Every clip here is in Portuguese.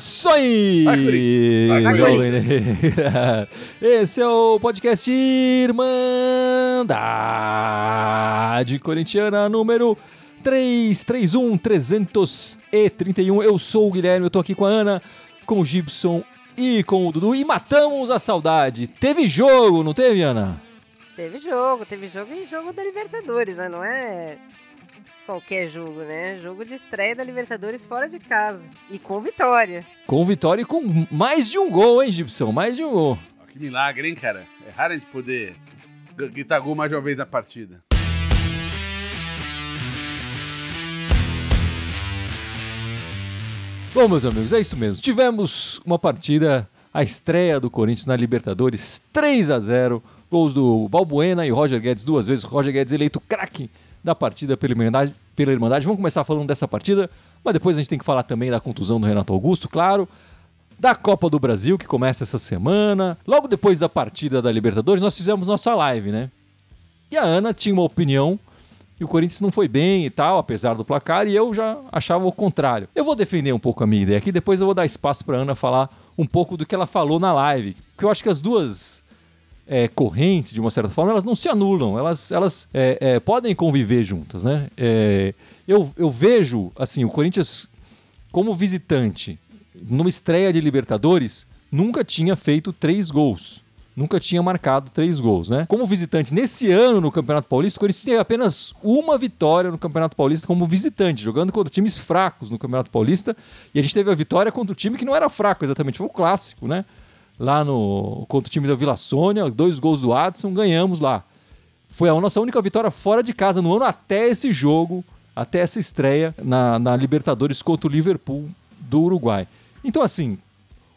Saudações! Esse é o podcast Irmandade Corintiana número 331 331. Eu sou o Guilherme, eu tô aqui com a Ana, com o Gibson e com o Dudu e matamos a saudade. Teve jogo, não teve, Ana? Teve jogo, teve jogo e jogo da Libertadores, né? Não é qualquer jogo, né? Jogo de estreia da Libertadores fora de casa. E com vitória. Com vitória e com mais de um gol, hein, Gibson? Mais de um gol. Que milagre, hein, cara? É raro a gente poder gritar gol mais de uma vez na partida. Bom, meus amigos, é isso mesmo. Tivemos uma partida, a estreia do Corinthians na Libertadores, 3 a 0 Gols do Balbuena e Roger Guedes duas vezes. Roger Guedes eleito craque da partida pela Irmandade, pela Irmandade. Vamos começar falando dessa partida, mas depois a gente tem que falar também da contusão do Renato Augusto, claro. Da Copa do Brasil, que começa essa semana. Logo depois da partida da Libertadores, nós fizemos nossa live, né? E a Ana tinha uma opinião e o Corinthians não foi bem e tal, apesar do placar, e eu já achava o contrário. Eu vou defender um pouco a minha ideia aqui, depois eu vou dar espaço para Ana falar um pouco do que ela falou na live, porque eu acho que as duas é, correntes, de uma certa forma, elas não se anulam, elas, elas é, é, podem conviver juntas, né? É, eu, eu vejo, assim, o Corinthians como visitante, numa estreia de Libertadores, nunca tinha feito três gols nunca tinha marcado três gols, né? Como visitante, nesse ano no Campeonato Paulista, o Corinthians teve apenas uma vitória no Campeonato Paulista como visitante, jogando contra times fracos no Campeonato Paulista. E a gente teve a vitória contra o time que não era fraco exatamente, foi o clássico, né? Lá no contra o time da Vila Sônia, dois gols do Adson, ganhamos lá. Foi a nossa única vitória fora de casa no ano até esse jogo, até essa estreia na, na Libertadores contra o Liverpool do Uruguai. Então, assim,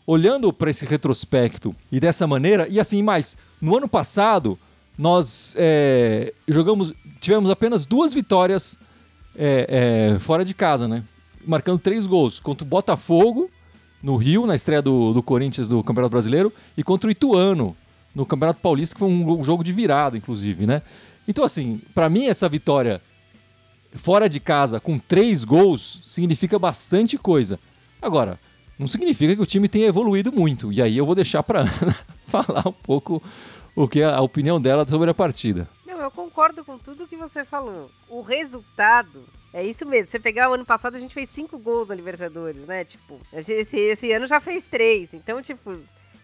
olhando para esse retrospecto e dessa maneira, e assim, mais, no ano passado, nós é, jogamos, tivemos apenas duas vitórias é, é, fora de casa, né? Marcando três gols contra o Botafogo no Rio, na estreia do, do Corinthians do Campeonato Brasileiro, e contra o Ituano no Campeonato Paulista, que foi um, um jogo de virada, inclusive, né? Então, assim, para mim, essa vitória fora de casa com três gols significa bastante coisa. Agora, não significa que o time tenha evoluído muito. E aí eu vou deixar para Ana falar um pouco o que é a opinião dela sobre a partida. Não, eu concordo com tudo que você falou. O resultado é isso mesmo. Você pegar o ano passado, a gente fez cinco gols na Libertadores, né? Tipo, esse, esse ano já fez três. Então, tipo.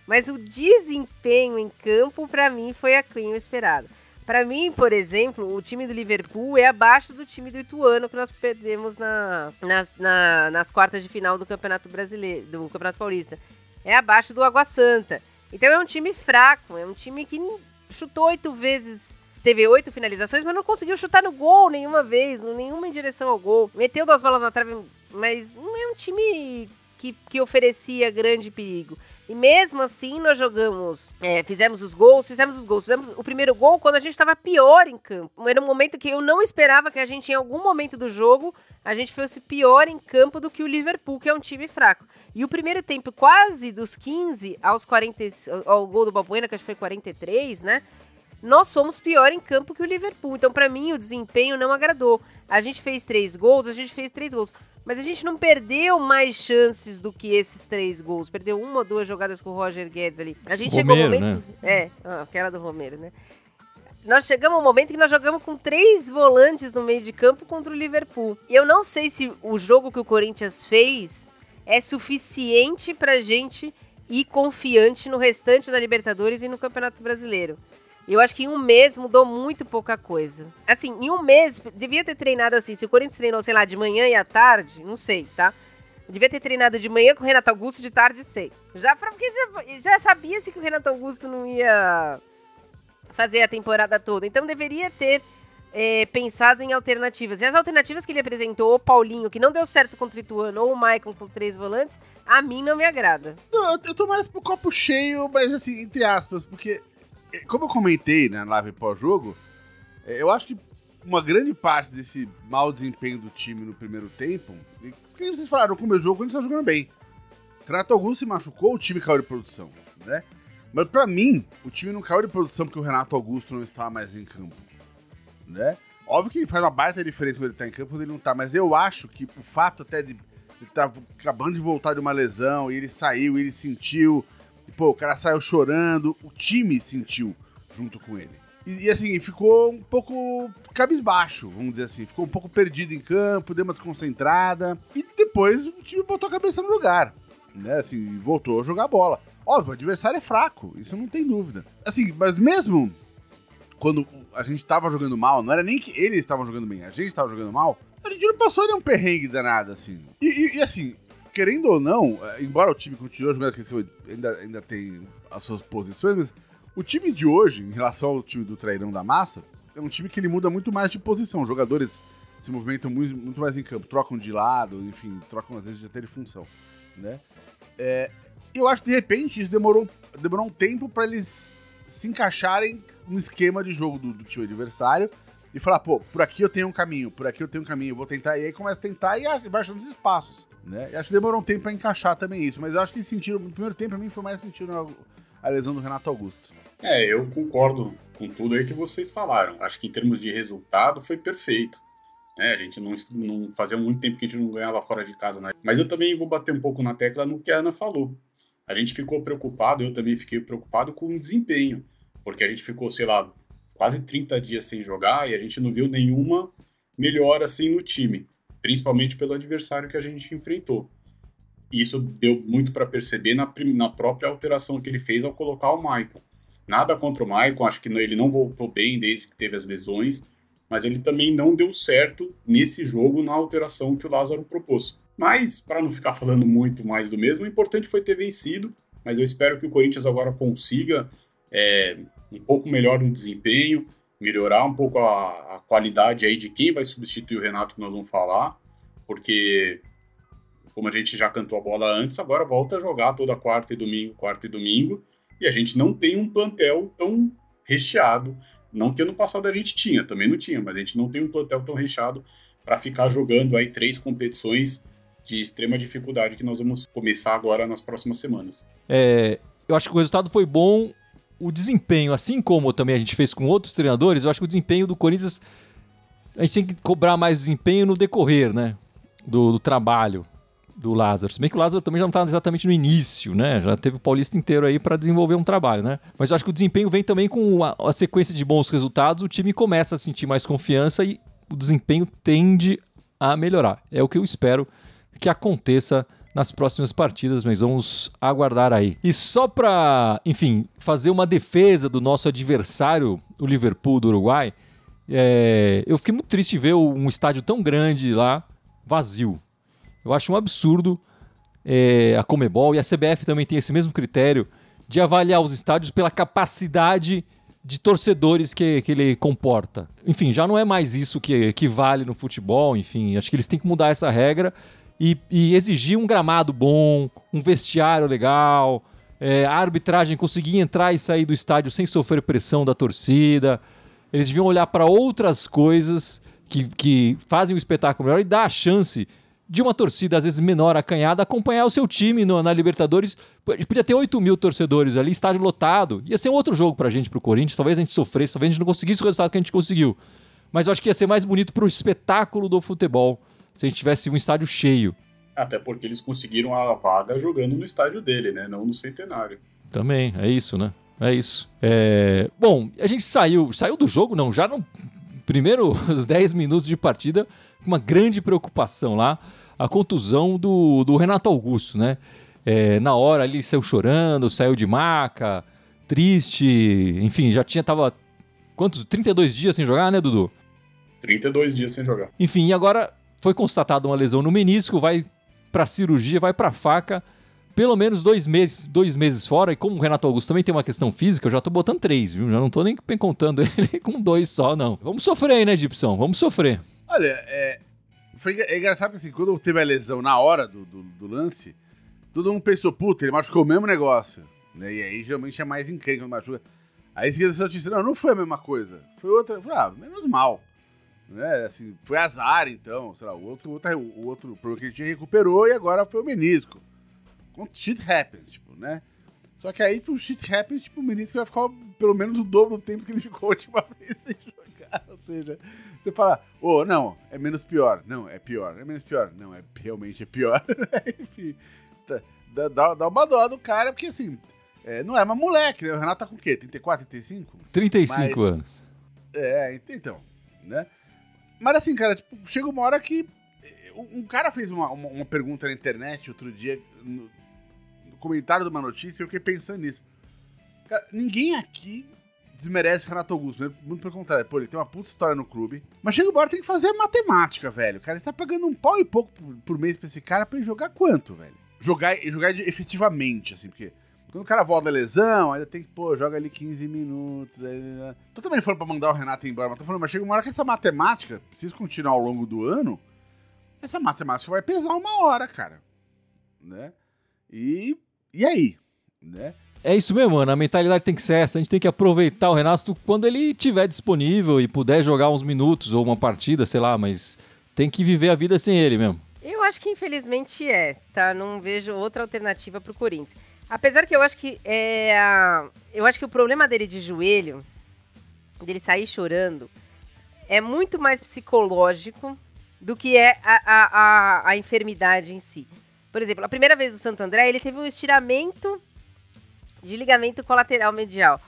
Mas o desempenho em campo, para mim, foi aquém o esperado. Para mim, por exemplo, o time do Liverpool é abaixo do time do Ituano que nós perdemos na, nas, na, nas quartas de final do Campeonato Brasileiro, do Campeonato Paulista. É abaixo do Água Santa. Então é um time fraco, é um time que chutou oito vezes teve oito finalizações, mas não conseguiu chutar no gol nenhuma vez, nenhuma em direção ao gol. Meteu duas bolas na trave, mas não é um time que, que oferecia grande perigo. E mesmo assim, nós jogamos, é, fizemos os gols, fizemos os gols. Fizemos o primeiro gol quando a gente estava pior em campo. Era um momento que eu não esperava que a gente, em algum momento do jogo, a gente fosse pior em campo do que o Liverpool, que é um time fraco. E o primeiro tempo, quase dos 15 aos 40, ao gol do Balbuena, que acho que foi 43, né? Nós fomos pior em campo que o Liverpool. Então, para mim, o desempenho não agradou. A gente fez três gols, a gente fez três gols. Mas a gente não perdeu mais chances do que esses três gols. Perdeu uma ou duas jogadas com o Roger Guedes ali. A gente Romero, chegou ao momento. Né? É, aquela do Romero, né? Nós chegamos ao momento que nós jogamos com três volantes no meio de campo contra o Liverpool. E eu não sei se o jogo que o Corinthians fez é suficiente pra gente ir confiante no restante da Libertadores e no Campeonato Brasileiro. Eu acho que em um mês mudou muito pouca coisa. Assim, em um mês, devia ter treinado assim. Se o Corinthians treinou, sei lá, de manhã e à tarde, não sei, tá? Devia ter treinado de manhã com o Renato Augusto, de tarde sei. Já porque já, já sabia-se que o Renato Augusto não ia fazer a temporada toda. Então deveria ter é, pensado em alternativas. E as alternativas que ele apresentou, o Paulinho, que não deu certo contra o Ituano, ou o Maicon com três volantes, a mim não me agrada. Não, eu tô mais pro copo cheio, mas assim, entre aspas, porque como eu comentei na live pós-jogo, é, eu acho que uma grande parte desse mau desempenho do time no primeiro tempo, e que vocês falaram, com o meu jogo, gente está jogando bem. Renato Augusto se machucou, o time caiu de produção, né? Mas para mim, o time não caiu de produção porque o Renato Augusto não estava mais em campo. Né? Óbvio que ele faz uma baita diferença quando ele tá em campo quando ele não tá, mas eu acho que o fato até de ele tá acabando de voltar de uma lesão, e ele saiu, ele sentiu, e, pô, o cara saiu chorando, o time sentiu junto com ele. E, e, assim, ficou um pouco cabisbaixo, vamos dizer assim. Ficou um pouco perdido em campo, deu uma desconcentrada. E depois o time botou a cabeça no lugar. Né? Assim, voltou a jogar bola. Óbvio, o adversário é fraco, isso não tem dúvida. Assim, mas mesmo quando a gente tava jogando mal, não era nem que eles estavam jogando bem, a gente estava jogando mal, a gente não passou nenhum perrengue danado, assim. E, e, e assim, querendo ou não, é, embora o time continue jogando, ainda, ainda tem as suas posições, mas o time de hoje, em relação ao time do Trairão da Massa, é um time que ele muda muito mais de posição. Os jogadores se movimentam muito, muito mais em campo, trocam de lado, enfim, trocam às vezes de até de função, né? É, eu acho que de repente isso demorou, demorou um tempo para eles se encaixarem no esquema de jogo do, do, time adversário e falar, pô, por aqui eu tenho um caminho, por aqui eu tenho um caminho, vou tentar, e aí começa a tentar e vai achando os espaços, né? E acho que demorou um tempo para encaixar também isso, mas eu acho que sentiram, no primeiro tempo, pra mim, foi mais sentido a lesão do Renato Augusto. É, eu concordo com tudo aí que vocês falaram. Acho que em termos de resultado foi perfeito. É, a gente não, não fazia muito tempo que a gente não ganhava fora de casa, né? Mas eu também vou bater um pouco na tecla no que a Ana falou. A gente ficou preocupado, eu também fiquei preocupado com o desempenho, porque a gente ficou, sei lá, quase 30 dias sem jogar e a gente não viu nenhuma melhora assim no time, principalmente pelo adversário que a gente enfrentou. E isso deu muito para perceber na, na própria alteração que ele fez ao colocar o Michael. Nada contra o Michael, acho que ele não voltou bem desde que teve as lesões, mas ele também não deu certo nesse jogo na alteração que o Lázaro propôs. Mas, para não ficar falando muito mais do mesmo, o importante foi ter vencido, mas eu espero que o Corinthians agora consiga é, um pouco melhor no desempenho, melhorar um pouco a, a, qualidade aí de quem vai substituir o Renato, que nós vamos falar, porque, como a gente já cantou a bola antes, agora volta a jogar toda quarta e domingo, quarta e domingo, e a gente não tem um plantel tão recheado. Não que ano passado a gente tinha, também não tinha, mas a gente não tem um plantel tão recheado para ficar jogando aí três competições de extrema dificuldade que nós vamos começar agora nas próximas semanas. É, eu acho que o resultado foi bom. O desempenho, assim como também a gente fez com outros treinadores, eu acho que o desempenho do Corinthians. A gente tem que cobrar mais desempenho no decorrer, né? Do, do trabalho do Lázaro. Se bem que o Lázaro também já não está exatamente no início, né? Já teve o Paulista inteiro aí para desenvolver um trabalho, né? Mas eu acho que o desempenho vem também com a, a, sequência de bons resultados, o time começa a sentir mais confiança e o desempenho tende a melhorar. É o que eu espero que aconteça nas próximas partidas, mas vamos aguardar aí. E só para, enfim, fazer uma defesa do nosso adversário, o Liverpool do Uruguai, é, eu fiquei muito triste ver um estádio tão grande lá vazio. Eu acho um absurdo é, a Comebol e a CBF também tem esse mesmo critério de avaliar os estádios pela capacidade de torcedores que, que ele comporta. Enfim, já não é mais isso que, que vale no futebol, enfim, acho que eles têm que mudar essa regra e, e exigir um gramado bom, um vestiário legal, é, a arbitragem conseguir entrar e sair do estádio sem sofrer pressão da torcida. Eles deviam olhar para outras coisas que, que fazem o espetáculo melhor e dar a chance de uma torcida, às vezes menor, acanhada, acompanhar o seu time no, na Libertadores. Podia ter 8 mil torcedores ali, estádio lotado. Ia ser um outro jogo pra gente, pro Corinthians. Talvez a gente sofresse, talvez a gente não conseguisse o resultado que a gente conseguiu. Mas eu acho que ia ser mais bonito pro espetáculo do futebol se a gente tivesse um estádio cheio. Até porque eles conseguiram a vaga jogando no estádio dele, né? Não no centenário. Também, é isso, né? É isso. É... Bom, a gente saiu. Saiu do jogo, não, já no primeiro os 10 minutos de partida, uma grande preocupação lá a contusão do, do Renato Augusto, né? É, na hora ali saiu chorando, saiu de maca, triste, enfim, já tinha, tava, quantos, 32 dias sem jogar, né, Dudu? 32 dias sem jogar. Enfim, e agora foi constatada uma lesão no menisco, vai pra cirurgia, vai pra faca, pelo menos dois meses, dois meses fora, e como o Renato Augusto também tem uma questão física, eu já tô botando três, viu? Já não tô nem contando ele com dois só, não. Vamos sofrer aí, né, Gibson? Vamos sofrer. Olha, é, foi é engraçado porque assim, quando teve a lesão na hora do, do, do, lance, todo mundo pensou, puta, ele machucou o mesmo negócio. Né? E aí geralmente é mais incrível quando machuca. Aí seguida a disse, não, não foi a mesma coisa. Foi outra. Falei, ah, menos mal. Né? Assim, foi azar, então. Sei lá, o outro, o outro, problema que ele tinha recuperou e agora foi o menisco. Shit happens, tipo, né? Só que aí, pro shit happens, tipo, o ministro vai ficar pelo menos o dobro do tempo que ele ficou a última vez sem jogar. Ou seja, você fala, ô, oh, não, é menos pior. Não, é pior. É menos pior. Não, é realmente é pior. Enfim, tá, dá, dá uma dó do cara, porque assim, é, não é uma moleque, né? O Renato tá com o quê? 34, 35? 35 Mas, anos. É, então, né? Mas assim, cara, tipo, chega uma hora que. Um cara fez uma, uma, uma pergunta na internet outro dia, no, no, comentário de uma notícia, e eu fiquei pensando nisso. Cara, ninguém aqui desmerece o Renato Augusto, né? Muito pelo contrário. Pô, ele tem uma puta história no clube. Mas chega uma hora tem que fazer matemática, velho. Cara, você tá pagando um pau e pouco por, por mês pra esse cara pra ele jogar quanto, velho? Jogar, jogar efetivamente, assim, porque quando o cara volta da lesão, ainda tem que, pô, joga ali 15 minutos. Aí, né? Então também foram pra mandar o Renato embora, mas tô falando, mas chega uma hora que essa matemática precisa continuar ao longo do ano. Essa matemática vai pesar uma hora, cara. Né? E, e aí? Né? É isso mesmo, mano. A mentalidade tem que ser essa. A gente tem que aproveitar o Renato quando ele estiver disponível e puder jogar uns minutos ou uma partida, sei lá, mas tem que viver a vida sem ele mesmo. Eu acho que infelizmente é, tá? Não vejo outra alternativa pro Corinthians. Apesar que eu acho que é, eu acho que o problema dele de joelho, dele sair chorando, é muito mais psicológico do que é a, a, a, enfermidade em si. Por exemplo, a primeira vez do Santo André, ele teve um estiramento de ligamento colateral medial.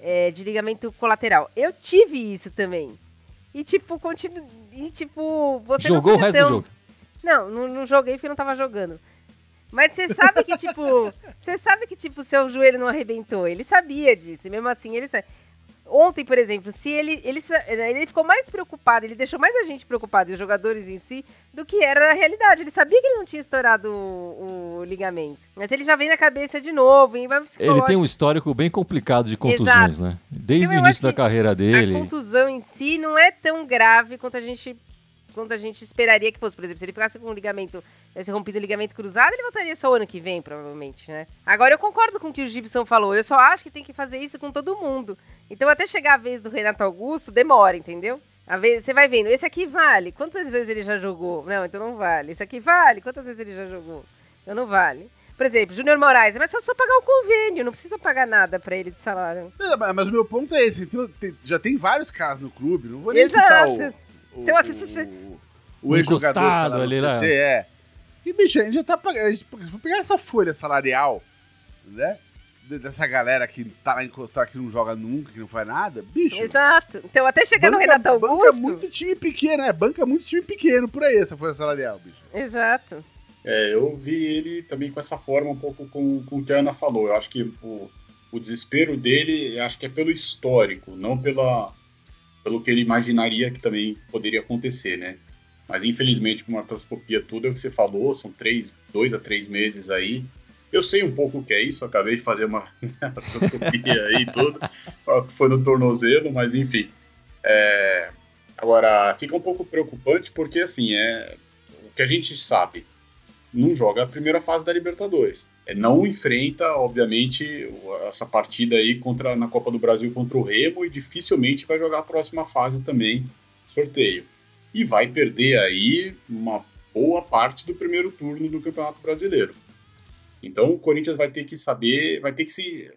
É, de ligamento colateral. Eu tive isso também. E tipo, continu... e, tipo você Jogou o resto tão... do jogo? Não, não, não joguei porque não tava jogando. Mas você sabe que, tipo, você sabe que, tipo, seu joelho não arrebentou. Ele sabia disso. E mesmo assim, ele sabe. Ontem, por exemplo, se ele, ele, ele ficou mais preocupado, ele deixou mais a gente preocupado, e os jogadores em si, do que era na realidade. Ele sabia que ele não tinha estourado o, o ligamento. Mas ele já vem na cabeça de novo. E vai ele tem um histórico bem complicado de contusões, Exato. né? Desde então, o início da carreira dele. A contusão em si não é tão grave quanto a gente quanto a gente esperaria que fosse. Por exemplo, se ele ficasse com um ligamento, esse rompido ligamento cruzado, ele voltaria só o ano que vem, provavelmente, né? Agora, eu concordo com o que o Gibson falou. Eu só acho que tem que fazer isso com todo mundo. Então, até chegar a vez do Renato Augusto, demora, entendeu? A vez, você vai vendo, esse aqui vale. Quantas vezes ele já jogou? Não, então não vale. Esse aqui vale. Quantas vezes ele já jogou? Então não vale. Por exemplo, Júnior Moraes, mas só só pagar o convênio, não precisa pagar nada para ele de salário. É, mas o meu ponto é esse, tem, tem, já tem vários casos no clube, não vou nem Exato. citar o, então, assiste. O, o ex-jogador ali, né? É. E, bicho, a gente já tá pagando. Se for pegar essa folha salarial, né? Dessa galera que tá lá encostada, que não joga nunca, que não faz nada, bicho. Exato. Então, até chegar banca, no Renato Augusto. Banca muito time pequeno, é. Banca muito time pequeno por aí, essa folha salarial, bicho. Exato. É, eu vi ele também com essa forma, um pouco com, com o que a Ana falou. Eu acho que o, o desespero dele, acho que é pelo histórico, não pela, pelo que ele imaginaria que também poderia acontecer, né? Mas infelizmente, com uma artroscopia, tudo é o que você falou, são três, dois a três meses aí. Eu sei um pouco o que é isso, acabei de fazer uma artroscopia aí tudo, que foi no tornozelo, mas enfim. É... Agora, fica um pouco preocupante porque, assim, é o que a gente sabe, não joga a primeira fase da Libertadores. É, não enfrenta, obviamente, essa partida aí contra, na Copa do Brasil contra o Remo e dificilmente vai jogar a próxima fase também, sorteio. E vai perder aí uma boa parte do primeiro turno do Campeonato Brasileiro. Então o Corinthians vai ter que saber, vai ter que se.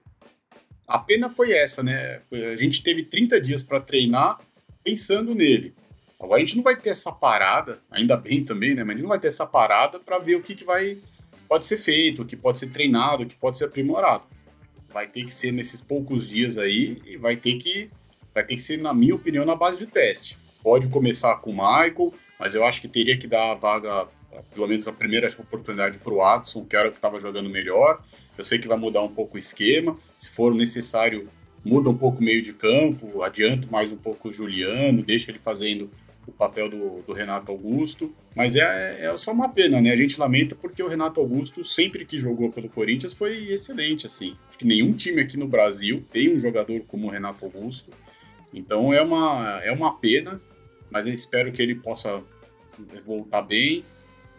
A pena foi essa, né? A gente teve 30 dias para treinar pensando nele. Agora a gente não vai ter essa parada, ainda bem também, né? Mas a gente não vai ter essa parada para ver o que, que vai pode ser feito, o que pode ser treinado, o que pode ser aprimorado. Vai ter que ser nesses poucos dias aí e vai ter que vai ter que ser, na minha opinião, na base de teste. Pode começar com o Michael, mas eu acho que teria que dar a vaga, pelo menos a primeira oportunidade para o Watson, que era o que estava jogando melhor. Eu sei que vai mudar um pouco o esquema. Se for necessário, muda um pouco o meio de campo, adianta mais um pouco o Juliano, deixa ele fazendo o papel do, do, Renato Augusto. Mas é, é só uma pena, né? A gente lamenta porque o Renato Augusto, sempre que jogou pelo Corinthians, foi excelente, assim. Acho que nenhum time aqui no Brasil tem um jogador como o Renato Augusto. Então é uma, é uma pena, mas eu espero que ele possa voltar bem,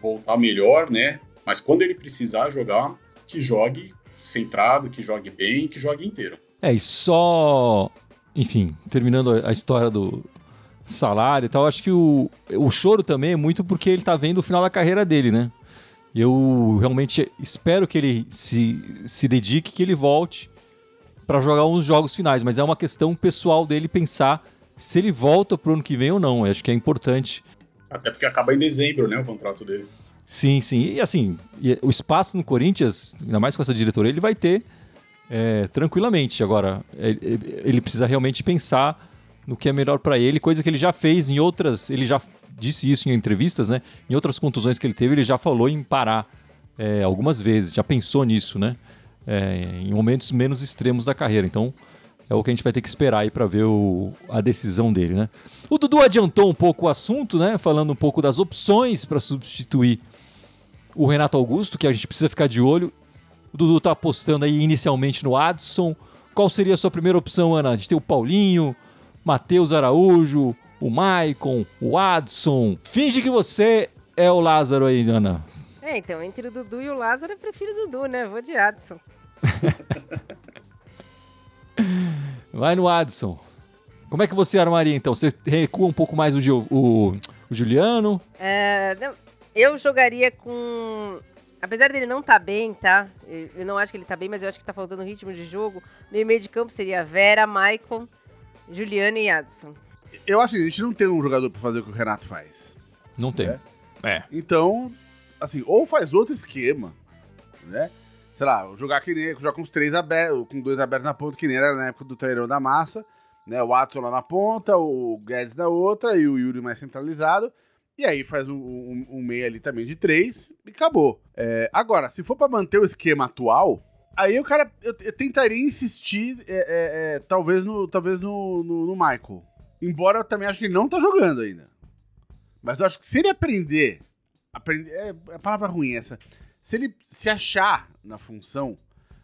voltar melhor, né? Mas quando ele precisar jogar, que jogue centrado, que jogue bem, que jogue inteiro. É, e só, enfim, terminando a história do, salário e tal. Acho que o, o choro também é muito porque ele tá vendo o final da carreira dele, né? Eu realmente espero que ele se, se dedique, que ele volte para jogar uns jogos finais, mas é uma questão pessoal dele pensar se ele volta pro ano que vem ou não. Eu acho que é importante. Até porque acaba em dezembro, né, o contrato dele. Sim, sim. E assim, o espaço no Corinthians, ainda mais com essa diretoria, ele vai ter é, tranquilamente. Agora, ele, ele, precisa realmente pensar no que é melhor para ele, coisa que ele já fez em outras. Ele já disse isso em entrevistas, né? Em outras contusões que ele teve, ele já falou em parar é, algumas vezes, já pensou nisso, né? É, em momentos menos extremos da carreira. Então, é o que a gente vai ter que esperar aí para ver o, a decisão dele, né? O Dudu adiantou um pouco o assunto, né? Falando um pouco das opções para substituir o Renato Augusto, que a gente precisa ficar de olho. O Dudu tá apostando aí inicialmente no Adson. Qual seria a sua primeira opção, Ana? De ter o Paulinho, Matheus Araújo, o Maicon, o Adson. Finge que você é o Lázaro aí, Ana. É, então, entre o Dudu e o Lázaro, eu prefiro o Dudu, né? Vou de Adson. Vai no Adson. Como é que você armaria, então? Você recua um pouco mais o, o, o Juliano? É, eu jogaria com... Apesar dele não estar tá bem, tá? Eu não acho que ele tá bem, mas eu acho que tá faltando ritmo de jogo. No meio de campo seria Vera, Maicon, Juliano e Adson. Eu acho que a gente não tem um jogador pra fazer o que o Renato faz. Não tem. É. é. Então, assim, ou faz outro esquema, né? Sei lá, jogar que nem, jogar com os três abertos, com dois abertos na ponta, que nem era na época do Tairão da Massa, né? O Watson lá na ponta, o Guedes na outra e o Yuri mais centralizado. E aí faz um, um, um meio ali também de três e acabou. É, agora, se for para manter o esquema atual, aí o cara, eu, eu tentaria insistir, é, é, é, talvez, no, talvez no, no, no, Michael. Embora eu também acho que ele não tá jogando ainda. Mas eu acho que se ele aprender, aprender é, é palavra ruim essa, se ele se achar na função,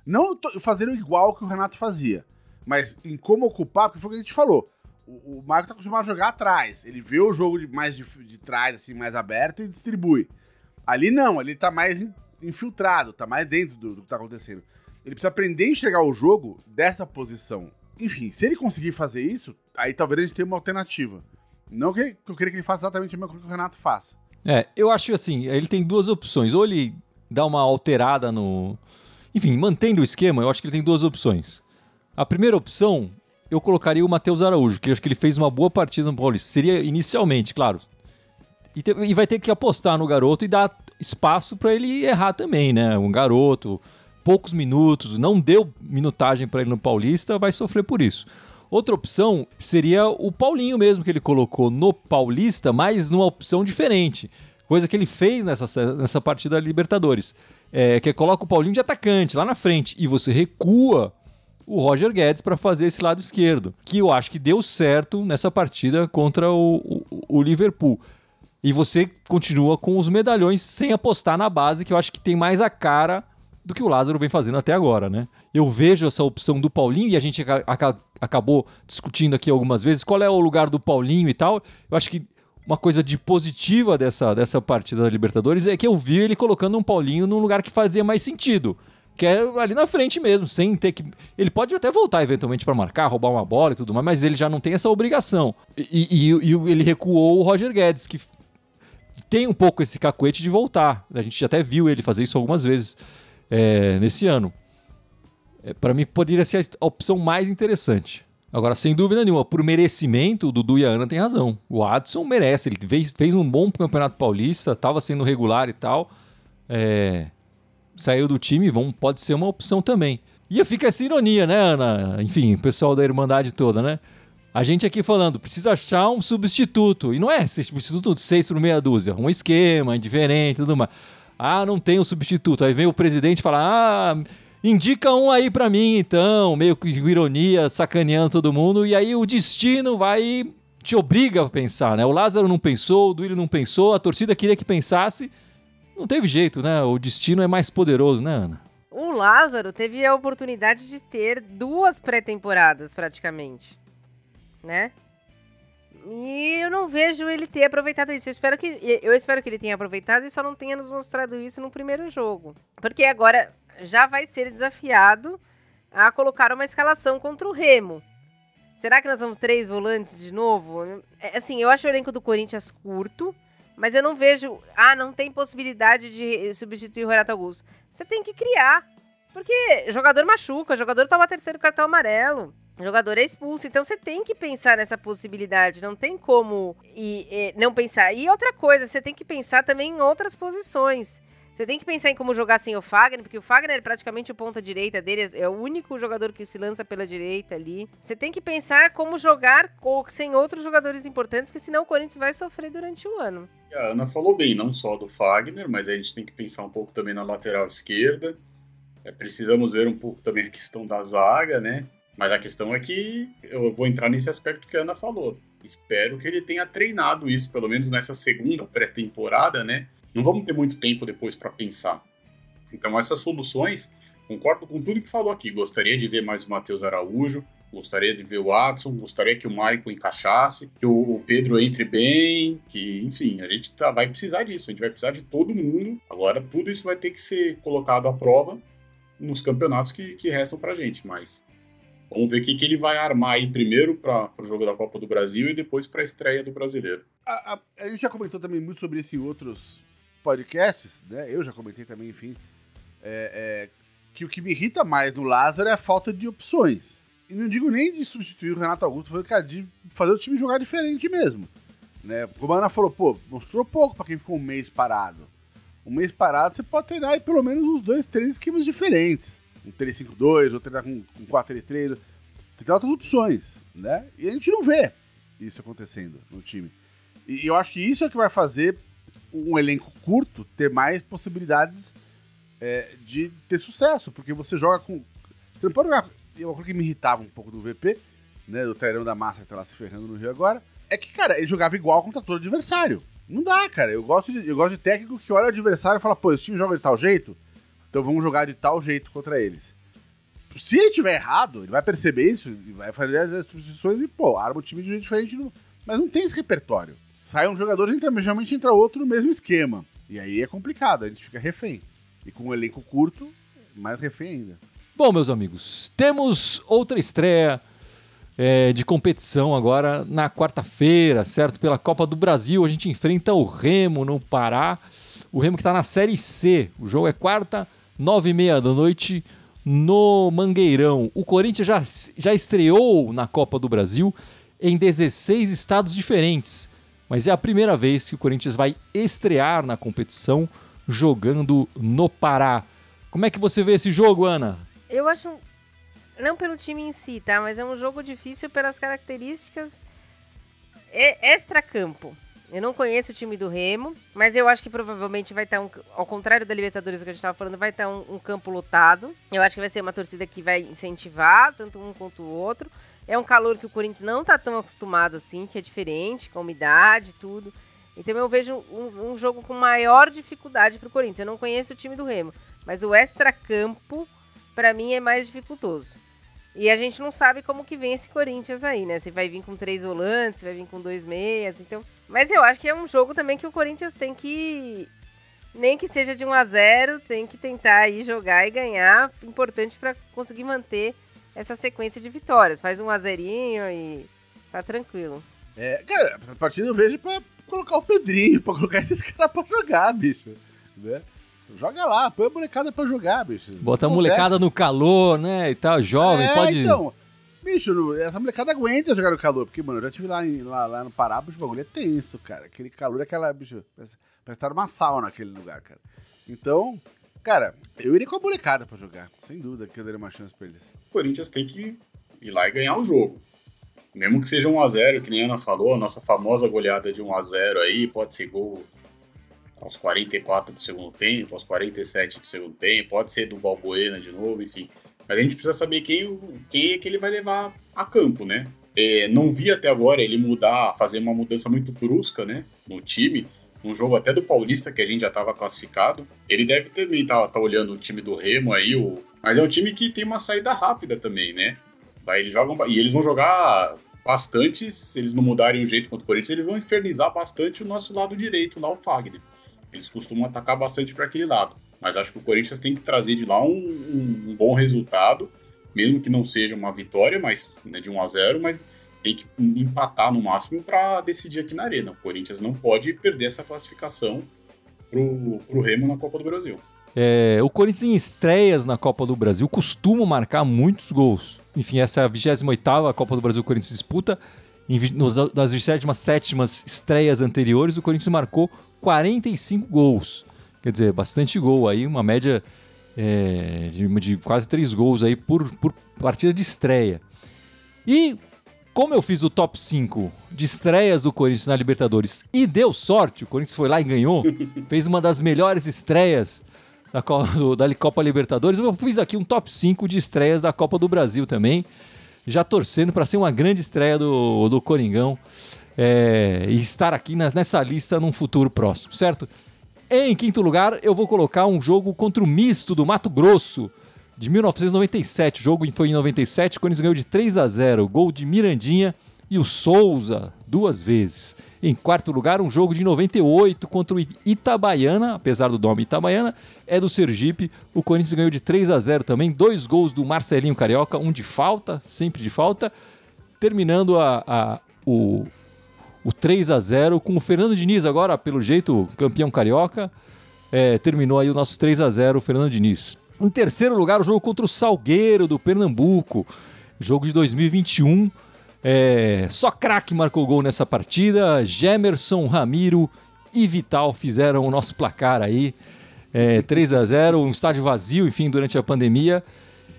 não fazendo igual que o Renato fazia, mas em como ocupar, porque foi o que a gente falou. O, o Marco tá acostumado a jogar atrás. Ele vê o jogo de, mais de, de trás, assim, mais aberto e distribui. Ali não, ele tá mais infiltrado, tá mais dentro do, do que tá acontecendo. Ele precisa aprender a enxergar o jogo dessa posição. Enfim, se ele conseguir fazer isso, aí talvez a gente tenha uma alternativa. Não que, eu queria que ele faça exatamente mesma coisa que o Renato faça. É, eu acho assim, ele tem duas opções. Ou ele dar uma alterada no. Enfim, mantendo o esquema, eu acho que ele tem duas opções. A primeira opção, eu colocaria o Matheus Araújo, que eu acho que ele fez uma boa partida no Paulista. Seria inicialmente, claro. E, te, e vai ter que apostar no garoto e dar espaço para ele errar também, né? Um garoto, poucos minutos, não deu minutagem para ele no Paulista, vai sofrer por isso. Outra opção seria o Paulinho mesmo, que ele colocou no Paulista, mas numa opção diferente coisa que ele fez nessa, nessa partida da Libertadores. É, que é coloca o Paulinho de atacante lá na frente e você recua o Roger Guedes para fazer esse lado esquerdo, que eu acho que deu certo nessa partida contra o, o, o, Liverpool. E você continua com os medalhões sem apostar na base, que eu acho que tem mais a cara do que o Lázaro vem fazendo até agora, né? Eu vejo essa opção do Paulinho e a gente acabou discutindo aqui algumas vezes qual é o lugar do Paulinho e tal. Eu acho que uma coisa de positiva dessa, dessa partida da Libertadores é que eu vi ele colocando um Paulinho num lugar que fazia mais sentido. Que é ali na frente mesmo, sem ter que. Ele pode até voltar eventualmente para marcar, roubar uma bola e tudo mais, mas ele já não tem essa obrigação. E, e, e ele recuou o Roger Guedes, que tem um pouco esse cacuete de voltar. A gente até viu ele fazer isso algumas vezes é, nesse ano. É, para mim, poderia ser a opção mais interessante. Agora, sem dúvida nenhuma, por merecimento, o Dudu e a Ana têm razão. O Adson merece. Ele fez, fez um bom campeonato paulista, estava sendo regular e tal. É, saiu do time, vamos, pode ser uma opção também. E fica essa ironia, né, Ana? Enfim, o pessoal da Irmandade toda, né? A gente aqui falando, precisa achar um substituto. E não é substituto de seis por meia dúzia. Um esquema diferente tudo mais. Ah, não tem um substituto. Aí vem o presidente e fala: Ah, Indica um aí para mim, então, meio que ironia, sacaneando todo mundo, e aí o destino vai te obriga a pensar, né? O Lázaro não pensou, o Duílio não pensou, a torcida queria que pensasse. Não teve jeito, né? O destino é mais poderoso, né, Ana? O Lázaro teve a oportunidade de ter duas pré-temporadas, praticamente. Né? E eu não vejo ele ter aproveitado isso. Eu espero, que, eu espero que ele tenha aproveitado e só não tenha nos mostrado isso no primeiro jogo. Porque agora já vai ser desafiado a colocar uma escalação contra o Remo. Será que nós vamos três volantes de novo? É, assim, eu acho o elenco do Corinthians curto Mas eu não vejo, ah, não tem possibilidade de substituir o Renato Augusto. Você tem que criar. Porque jogador machuca, jogador toma terceiro cartão amarelo. Jogador é expulso, então você tem que pensar nessa possibilidade, não tem como e, e, não pensar. E outra coisa, você tem que pensar também em outras posições. Você tem que pensar em como jogar sem o Fagner, porque o Fagner é praticamente o ponta direita dele, é o único jogador que se lança pela direita ali. Você tem que pensar como jogar sem outros jogadores importantes, porque senão o Corinthians vai sofrer durante o ano. A Ana falou bem, não só do Fagner, mas a gente tem que pensar um pouco também na lateral esquerda. É, precisamos ver um pouco também a questão da zaga, né? Mas a questão é que eu vou entrar nesse aspecto que a Ana falou. Espero que ele tenha treinado isso, pelo menos nessa segunda pré-temporada, né? Não vamos ter muito tempo depois para pensar. Então, essas soluções, concordo com tudo que falou aqui. Gostaria de ver mais o Matheus Araújo, gostaria de ver o Watson, gostaria que o Maicon encaixasse, que o Pedro entre bem, que, enfim, a gente tá, vai precisar disso, a gente vai precisar de todo mundo. Agora, tudo isso vai ter que ser colocado à prova nos campeonatos que, que restam pra gente, mas Vamos ver o que, que ele vai armar aí primeiro para o jogo da Copa do Brasil e depois para a estreia do brasileiro. A, a, a, gente já comentou também muito sobre isso em outros podcasts, né? Eu já comentei também, enfim. É, é, que o que me irrita mais no Lázaro é a falta de opções. E não digo nem de substituir o Renato Augusto, foi cara, de fazer o time jogar diferente mesmo. Né? Como a Ana falou, pô, mostrou pouco para quem ficou um mês parado. Um mês parado, você pode treinar aí pelo menos uns dois, três esquemas diferentes um 3-5-2, ou treinar com, com 4-3-3. Tem outras opções, né? E a gente não vê isso acontecendo no time. E eu acho que isso é que vai fazer um elenco curto ter mais possibilidades é, de ter sucesso, porque você joga com. Você não pode jogar. Uma coisa que me irritava um pouco do VP, né? Do Terão da Massa que tá lá se ferrando no Rio agora, é que, cara, ele jogava igual contra todo adversário. Não dá, cara. Eu gosto de, eu gosto de técnico que olha o adversário e fala, pô, esse time joga de tal jeito, então vamos jogar de tal jeito contra eles. Se ele tiver errado, ele vai perceber isso e vai fazer as substituições e, pô, arma o time de um jeito diferente. Mas não tem esse repertório. Sai um jogador, entra, geralmente entra outro no mesmo esquema. E aí é complicado, a gente fica refém. E com um elenco curto, mais refém ainda. Bom, meus amigos, temos outra estreia é, de competição agora na quarta-feira, certo? Pela Copa do Brasil, a gente enfrenta o Remo no Pará. O Remo que está na Série C. O jogo é quarta, nove e meia da noite, no Mangueirão. O Corinthians já, já estreou na Copa do Brasil em 16 estados diferentes. Mas é a primeira vez que o Corinthians vai estrear na competição jogando no Pará. Como é que você vê esse jogo, Ana? Eu acho. Não pelo time em si, tá? Mas é um jogo difícil pelas características extra-campo. Eu não conheço o time do Remo, mas eu acho que provavelmente vai estar um. Ao contrário da Libertadores que a gente estava falando, vai estar um, um, campo lotado. Eu acho que vai ser uma torcida que vai incentivar tanto um quanto o outro. É um calor que o Corinthians não está tão acostumado assim, que é diferente, com umidade e tudo. Então eu vejo um, um jogo com maior dificuldade para o Corinthians. Eu não conheço o time do Remo, mas o extra-campo, para mim, é mais dificultoso. E a gente não sabe como que vem esse Corinthians aí, né? Se vai vir com três volantes, se vai vir com dois meias, então... Mas eu acho que é um jogo também que o Corinthians tem que... Nem que seja de 1 a 0 tem que tentar aí jogar e ganhar. Importante para conseguir manter essa sequência de vitórias. Faz um a zerinho e tá tranquilo. É, cara, a partida eu vejo pra colocar o Pedrinho, pra colocar esses caras pra jogar, bicho. Né? Joga lá, põe a molecada pra jogar, bicho. Bota a molecada no calor, né? E tal, jovem, é, pode. Então, bicho, essa molecada aguenta jogar no calor. Porque, mano, eu já estive lá, em, lá, lá no Pará, bicho, o bagulho é tenso, cara. Aquele calor é aquela, bicho, parece, parece estar numa sauna naquele lugar, cara. Então, cara, eu iria com a molecada pra jogar. Sem dúvida que eu daria uma chance pra eles. O Corinthians tem que ir lá e ganhar o jogo. Mesmo que seja 1x0, que nem a Ana falou, a nossa famosa goleada de 1x0 aí, pode ser gol aos 44 do segundo tempo, aos 47 do segundo tempo, pode ser do Balbuena de novo, enfim. Mas a gente precisa saber quem, quem é que ele vai levar a campo, né? É, não vi até agora ele mudar, fazer uma mudança muito brusca, né, no time. Um jogo até do Paulista, que a gente já estava classificado. Ele deve também estar tá, tá olhando o time do Remo aí, o... mas é um time que tem uma saída rápida também, né? Vai, eles jogam, e eles vão jogar bastante, se eles não mudarem o jeito contra o Corinthians, eles vão infernizar bastante o nosso lado direito lá, o Fagner. Eles costumam atacar bastante para aquele lado. Mas acho que o Corinthians tem que trazer de lá um, um, um bom resultado, mesmo que não seja uma vitória, mas né, de 1 a 0 mas tem que empatar no máximo para decidir aqui na Arena. O Corinthians não pode perder essa classificação pro, pro Remo na Copa do Brasil. É, o Corinthians em estreias na Copa do Brasil costuma marcar muitos gols. Enfim, essa é a 28ª Copa do Brasil que o Corinthians disputa. Em, nos, das 27 estreias anteriores, o Corinthians marcou 45 gols. Quer dizer, bastante gol aí, uma média é, de, de, quase 3 gols aí por, por partida de estreia. E como eu fiz o top 5 de estreias do Corinthians na Libertadores e deu sorte, o Corinthians foi lá e ganhou, fez uma das melhores estreias da Copa, Libertadores, eu fiz aqui um top 5 de estreias da Copa do Brasil também, já torcendo para ser uma grande estreia do, do Coringão é, e estar aqui na, nessa lista num futuro próximo, certo? Em quinto lugar, eu vou colocar um jogo contra o Misto do Mato Grosso, de 1997. O jogo foi em 97, quando eles ganhou de 3 a 0. Gol de Mirandinha e o Souza duas vezes. Em quarto lugar, um jogo de 98 contra o Itabaiana, apesar do nome Itabaiana, é do Sergipe. O Corinthians ganhou de 3 a 0 também, dois gols do Marcelinho Carioca, um de falta, sempre de falta, terminando a, a o, o 3 a 0 com o Fernando Diniz agora, pelo jeito, campeão carioca. É, terminou aí o nosso 3 a 0 o Fernando Diniz. Em terceiro lugar, o jogo contra o Salgueiro do Pernambuco, jogo de 2021. É, só craque marcou gol nessa partida. Gemerson, Ramiro e Vital fizeram o nosso placar aí. É, 3 a 0 um estádio vazio, enfim, durante a pandemia.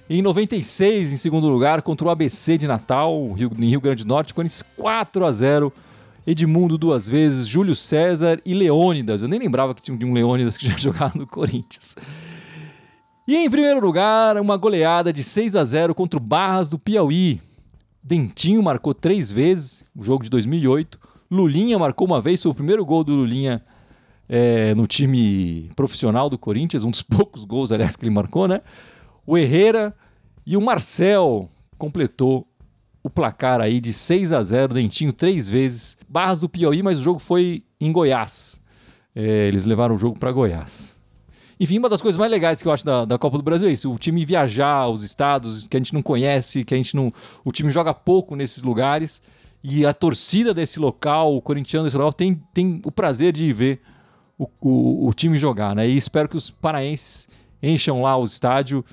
Em 96, em segundo lugar, contra o ABC de Natal, Rio, em Rio Grande do Norte, Corinthians 4 a 0 Edmundo duas vezes, Júlio César e Leônidas. Eu nem lembrava que tinha um Leônidas que já jogava no Corinthians. E em primeiro lugar, uma goleada de 6 a 0 contra o Barras do Piauí. Dentinho marcou três vezes, o jogo de 2008. Lulinha marcou uma vez, foi o primeiro gol do Lulinha é, no time profissional do Corinthians, um dos poucos gols, aliás, que ele marcou, né? O Herrera e o Marcel completou o placar aí de 6 a 0 Dentinho três vezes. Barras do Piauí, mas o jogo foi em Goiás. É, eles levaram o jogo para Goiás. Enfim, uma das coisas mais legais que eu acho da, da Copa do Brasil é isso: o time viajar aos estados que a gente não conhece, que a gente não. O time joga pouco nesses lugares e a torcida desse local, o corintiano desse local, tem, tem o prazer de ver o, o, o time jogar, né? E espero que os paraenses encham lá o estádio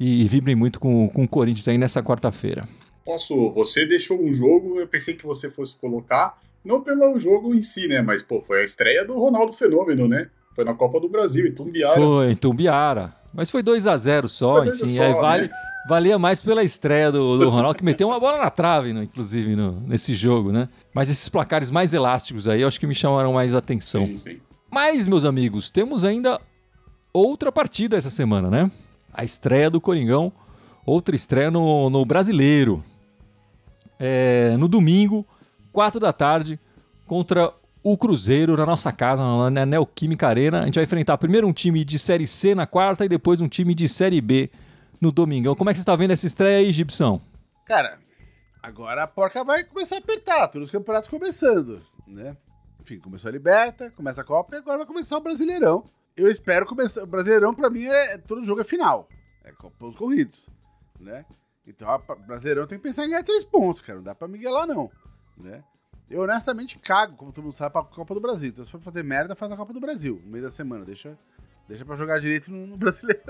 e vibrem muito com, com o Corinthians aí nessa quarta-feira. Posso, você deixou um jogo, eu pensei que você fosse colocar, não pelo jogo em si, né? Mas, pô, foi a estreia do Ronaldo Fenômeno, né? Foi na Copa do Brasil, em Tumbiara. Foi, em Tumbiara. Mas foi 2 a 0 só, foi enfim. Só, vale, né? Valia mais pela estreia do, do Ronaldo, que meteu uma bola na trave, né, inclusive, no, nesse jogo, né? Mas esses placares mais elásticos aí, eu acho que me chamaram mais atenção. Sim, sim. Mas, meus amigos, temos ainda outra partida essa semana, né? A estreia do Coringão, outra estreia no, no Brasileiro. É, no domingo, 4 da tarde, contra o Cruzeiro na nossa casa, na Neoquímica Arena. A gente vai enfrentar primeiro um time de Série C na quarta e depois um time de Série B no domingão. Como é que você está vendo essa estreia aí, Gibson? Cara, agora a porca vai começar a apertar, todos os campeonatos começando, né? Enfim, começou a Liberta, começa a Copa e agora vai começar o Brasileirão. Eu espero começar. O Brasileirão, para mim, é todo jogo é final. É pontos corridos, né? Então, o Brasileirão tem que pensar em ganhar três pontos, cara. Não dá pra miguelar, não, né? Eu honestamente cago, como todo mundo sabe, pra Copa do Brasil. Então, se for fazer merda, faz a Copa do Brasil, no meio da semana. Deixa, deixa pra jogar direito no, no brasileiro.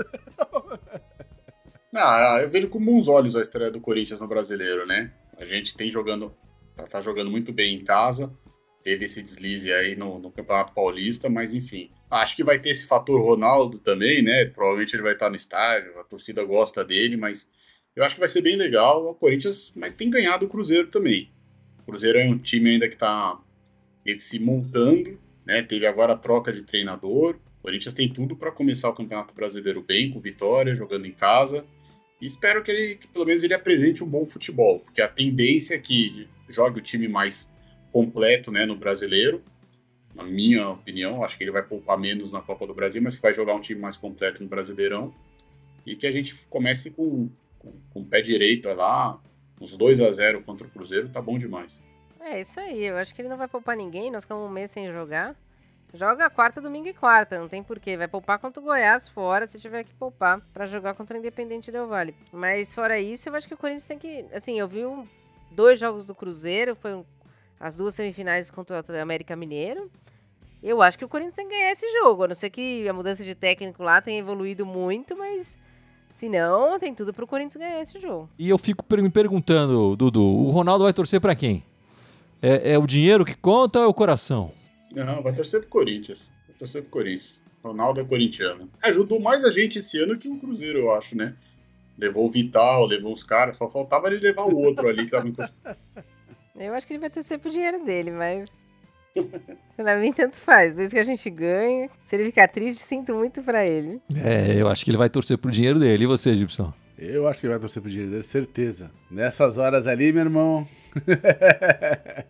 ah, eu vejo com bons olhos a estreia do Corinthians no brasileiro, né? A gente tem jogando. Tá, tá jogando muito bem em casa. Teve esse deslize aí no, no, Campeonato Paulista, mas enfim. Acho que vai ter esse fator Ronaldo também, né? Provavelmente ele vai estar no estádio, a torcida gosta dele, mas eu acho que vai ser bem legal. O Corinthians, mas tem ganhado o Cruzeiro também. Cruzeiro é um time ainda que está se montando, né? Teve agora a troca de treinador. O Corinthians tem tudo para começar o Campeonato Brasileiro bem, com vitória, jogando em casa. E espero que, ele, que pelo menos ele apresente um bom futebol, porque a tendência é que jogue o time mais completo né, no brasileiro. Na minha opinião, acho que ele vai poupar menos na Copa do Brasil, mas vai jogar um time mais completo no Brasileirão. E que a gente comece com, com, com o pé direito lá, uns 2 a 0 contra o Cruzeiro, tá bom demais. É isso aí, eu acho que ele não vai poupar ninguém, nós ficamos um mês sem jogar. Joga quarta, domingo e quarta, não tem porquê. Vai poupar contra o Goiás fora, se tiver que poupar, para jogar contra o Independente Del Vale. Mas fora isso, eu acho que o Corinthians tem que. Assim, eu vi um dois jogos do Cruzeiro, foi um, as duas semifinais contra o América Mineiro. Eu acho que o Corinthians tem que ganhar esse jogo, a não ser que a mudança de técnico lá tenha evoluído muito, mas se não, tem tudo pro Corinthians ganhar esse jogo. E eu fico me perguntando, Dudu, o Ronaldo vai torcer para quem? É, é, o dinheiro que conta ou é o coração? Não, vai torcer pro Corinthians. Vai torcer pro Corinthians. Ronaldo é corintiano. Ajudou mais a gente esse ano que o Cruzeiro, eu acho, né? Levou o Vital, levou os caras, só faltava ele levar o outro ali que tava encostado. Eu acho que ele vai torcer pro dinheiro dele, mas. pra mim, tanto faz. Desde que a gente ganha. Se ele ficar triste, sinto muito pra ele. É, eu acho que ele vai torcer pro dinheiro dele. E você, Gibson? Eu acho que ele vai torcer pro dinheiro dele, certeza. Nessas horas ali, meu irmão.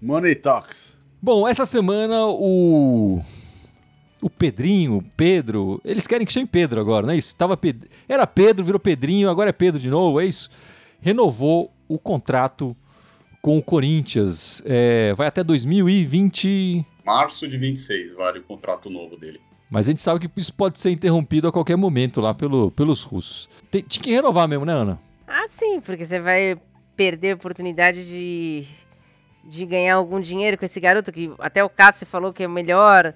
Money Talks. Bom, essa semana o o Pedrinho, Pedro, eles querem que chame Pedro agora, não é isso? Tava Ped... Era Pedro, virou Pedrinho, agora é Pedro de novo, é isso? Renovou o contrato com o Corinthians. É, vai até 2020. Março de 26 vale o contrato novo dele. Mas a gente sabe que isso pode ser interrompido a qualquer momento lá pelo, pelos russos. Tem, tinha que renovar mesmo, né, Ana? Ah, sim, porque você vai perder a oportunidade de, de ganhar algum dinheiro com esse garoto, que até o Cássio falou que é o melhor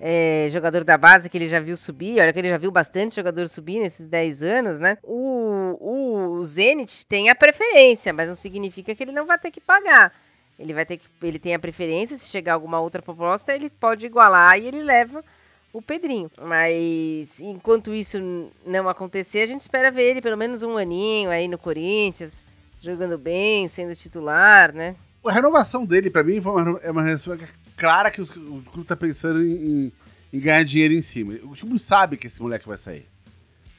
é, jogador da base que ele já viu subir, olha que ele já viu bastante jogador subir nesses 10 anos, né? O, o Zenit tem a preferência, mas não significa que ele não vai ter que pagar. Ele vai ter que. Ele tem a preferência, se chegar alguma outra proposta, ele pode igualar e ele leva o Pedrinho. Mas enquanto isso não acontecer, a gente espera ver ele pelo menos um aninho aí no Corinthians, jogando bem, sendo titular, né? A renovação dele, para mim, é uma renovação clara que o, clube tá pensando em, em, ganhar dinheiro em cima. O time sabe que esse moleque vai sair.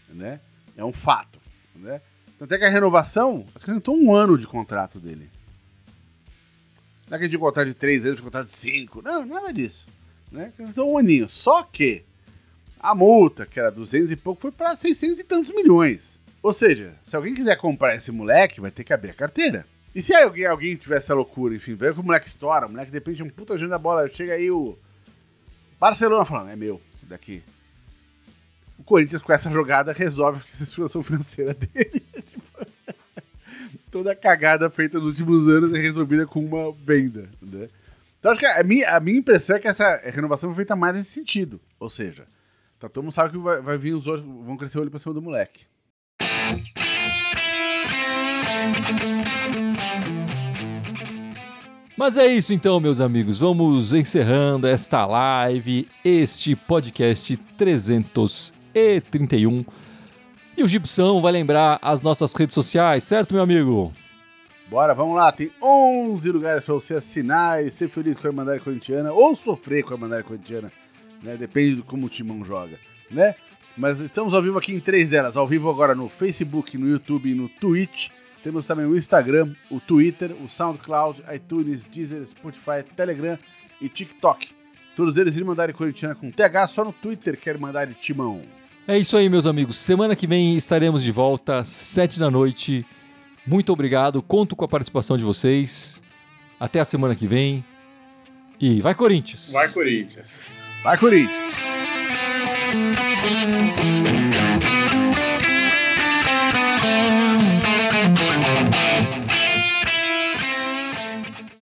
Né? É um fato. Né? Tanto é que a renovação acrescentou um ano de contrato dele. Não é que de contrato de três anos, contrato de cinco. Não, nada disso. Né? Acrescentou um aninho. Só que a multa, que era 200 e pouco, foi para 600 e tantos milhões. Ou seja, se alguém quiser comprar esse moleque, vai ter que abrir a carteira. E se alguém, alguém tivesse essa loucura, enfim, vê que o moleque estoura, o moleque depende de um puta jogo da bola, chega aí o Barcelona falando, é meu, daqui. O Corinthians com essa jogada resolve a situação financeira dele. Tipo, toda a cagada feita nos últimos anos é resolvida com uma venda, né? Então acho que a minha, a minha impressão é que essa renovação foi feita mais nesse sentido. Ou seja, tá, todo mundo sabe que vai, vai vir os olhos, vão crescer o olho pra cima do moleque. Mas é isso então, meus amigos. Vamos encerrando esta live, este podcast 331. E o Gibson vai lembrar as nossas redes sociais, certo, meu amigo? Bora, vamos lá. Tem 11 lugares para você assinar e ser feliz com a Irmandade Corintiana ou sofrer com a Irmandade Corintiana, né? Depende de como o Timão joga, né? Mas estamos ao vivo aqui em três delas. Ao vivo agora no Facebook, no YouTube e no Twitch. Temos também o Instagram, o Twitter, o SoundCloud, iTunes, Deezer, Spotify, Telegram e TikTok. Todos eles Irmandade Corintiana com TH, só no Twitter que é Irmandade Timão. É isso aí, meus amigos. Semana que vem estaremos de volta, sete da noite. Muito obrigado, conto com a participação de vocês. Até a semana que vem. E vai Corinthians! Vai Corinthians! Vai Corinthians!